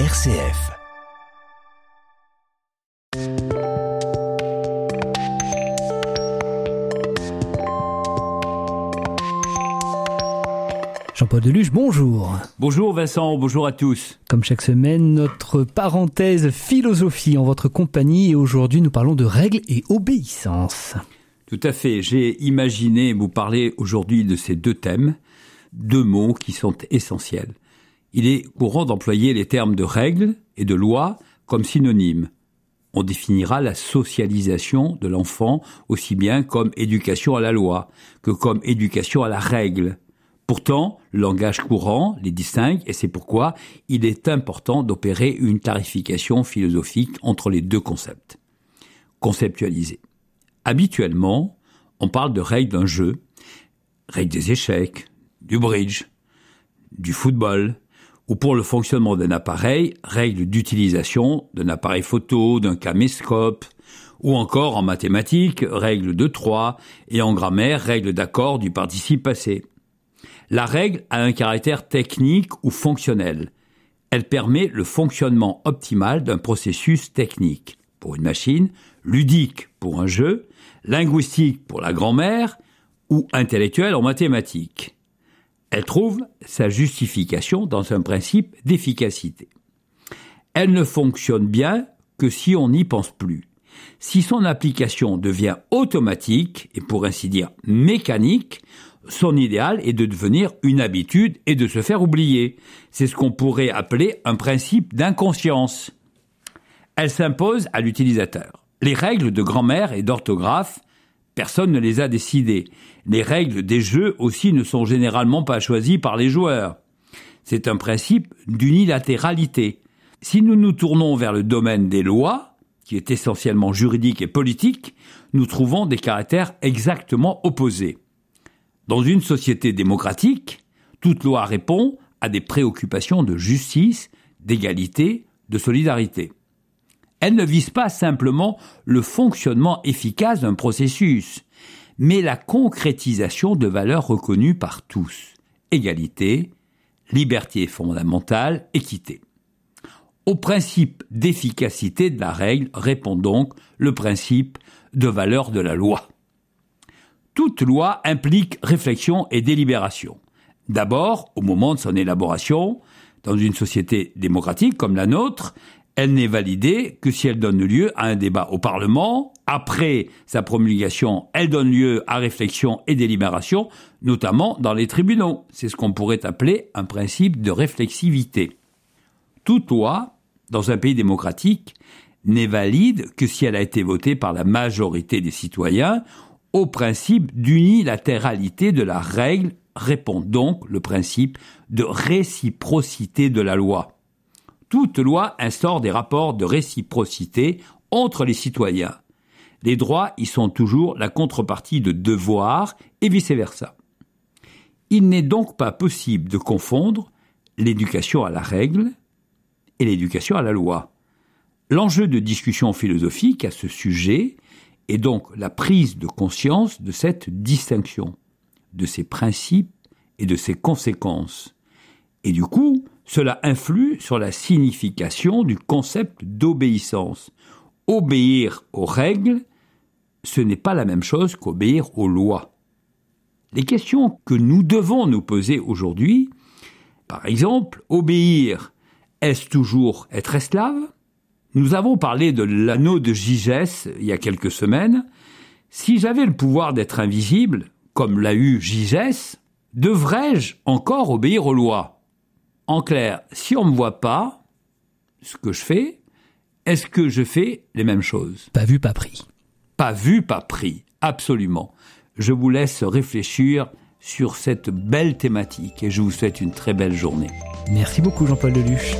RCF. Jean-Paul Deluche, bonjour. Bonjour Vincent, bonjour à tous. Comme chaque semaine, notre parenthèse philosophie en votre compagnie et aujourd'hui nous parlons de règles et obéissance. Tout à fait, j'ai imaginé vous parler aujourd'hui de ces deux thèmes, deux mots qui sont essentiels. Il est courant d'employer les termes de règles et de loi comme synonymes. On définira la socialisation de l'enfant aussi bien comme éducation à la loi que comme éducation à la règle. Pourtant, le langage courant les distingue et c'est pourquoi il est important d'opérer une tarification philosophique entre les deux concepts. Conceptualiser. Habituellement, on parle de règles d'un jeu, règles des échecs, du bridge, du football, ou pour le fonctionnement d'un appareil, règles d'utilisation d'un appareil photo, d'un caméscope, ou encore en mathématiques, règles de trois, et en grammaire, règles d'accord du participe passé. La règle a un caractère technique ou fonctionnel. Elle permet le fonctionnement optimal d'un processus technique pour une machine, ludique pour un jeu, linguistique pour la grammaire ou intellectuel en mathématiques. Elle trouve sa justification dans un principe d'efficacité. Elle ne fonctionne bien que si on n'y pense plus. Si son application devient automatique et pour ainsi dire mécanique, son idéal est de devenir une habitude et de se faire oublier. C'est ce qu'on pourrait appeler un principe d'inconscience. Elle s'impose à l'utilisateur. Les règles de grammaire et d'orthographe, personne ne les a décidées. Les règles des jeux aussi ne sont généralement pas choisies par les joueurs. C'est un principe d'unilatéralité. Si nous nous tournons vers le domaine des lois, qui est essentiellement juridique et politique, nous trouvons des caractères exactement opposés. Dans une société démocratique, toute loi répond à des préoccupations de justice, d'égalité, de solidarité. Elle ne vise pas simplement le fonctionnement efficace d'un processus, mais la concrétisation de valeurs reconnues par tous. Égalité, liberté fondamentale, équité. Au principe d'efficacité de la règle répond donc le principe de valeur de la loi. Toute loi implique réflexion et délibération. D'abord, au moment de son élaboration, dans une société démocratique comme la nôtre, elle n'est validée que si elle donne lieu à un débat au Parlement. Après sa promulgation, elle donne lieu à réflexion et délibération, notamment dans les tribunaux. C'est ce qu'on pourrait appeler un principe de réflexivité. Toute loi, dans un pays démocratique, n'est valide que si elle a été votée par la majorité des citoyens au principe d'unilatéralité de la règle répond donc le principe de réciprocité de la loi. Toute loi instaure des rapports de réciprocité entre les citoyens. Les droits y sont toujours la contrepartie de devoirs et vice-versa. Il n'est donc pas possible de confondre l'éducation à la règle et l'éducation à la loi. L'enjeu de discussion philosophique à ce sujet et donc la prise de conscience de cette distinction, de ses principes et de ses conséquences. Et du coup, cela influe sur la signification du concept d'obéissance. Obéir aux règles, ce n'est pas la même chose qu'obéir aux lois. Les questions que nous devons nous poser aujourd'hui, par exemple, obéir, est-ce toujours être esclave? Nous avons parlé de l'anneau de Gigès il y a quelques semaines. Si j'avais le pouvoir d'être invisible, comme l'a eu Gigès, devrais-je encore obéir aux lois? En clair, si on ne me voit pas, ce que je fais, est-ce que je fais les mêmes choses? Pas vu, pas pris. Pas vu, pas pris, absolument. Je vous laisse réfléchir sur cette belle thématique et je vous souhaite une très belle journée. Merci beaucoup Jean-Paul Deluche.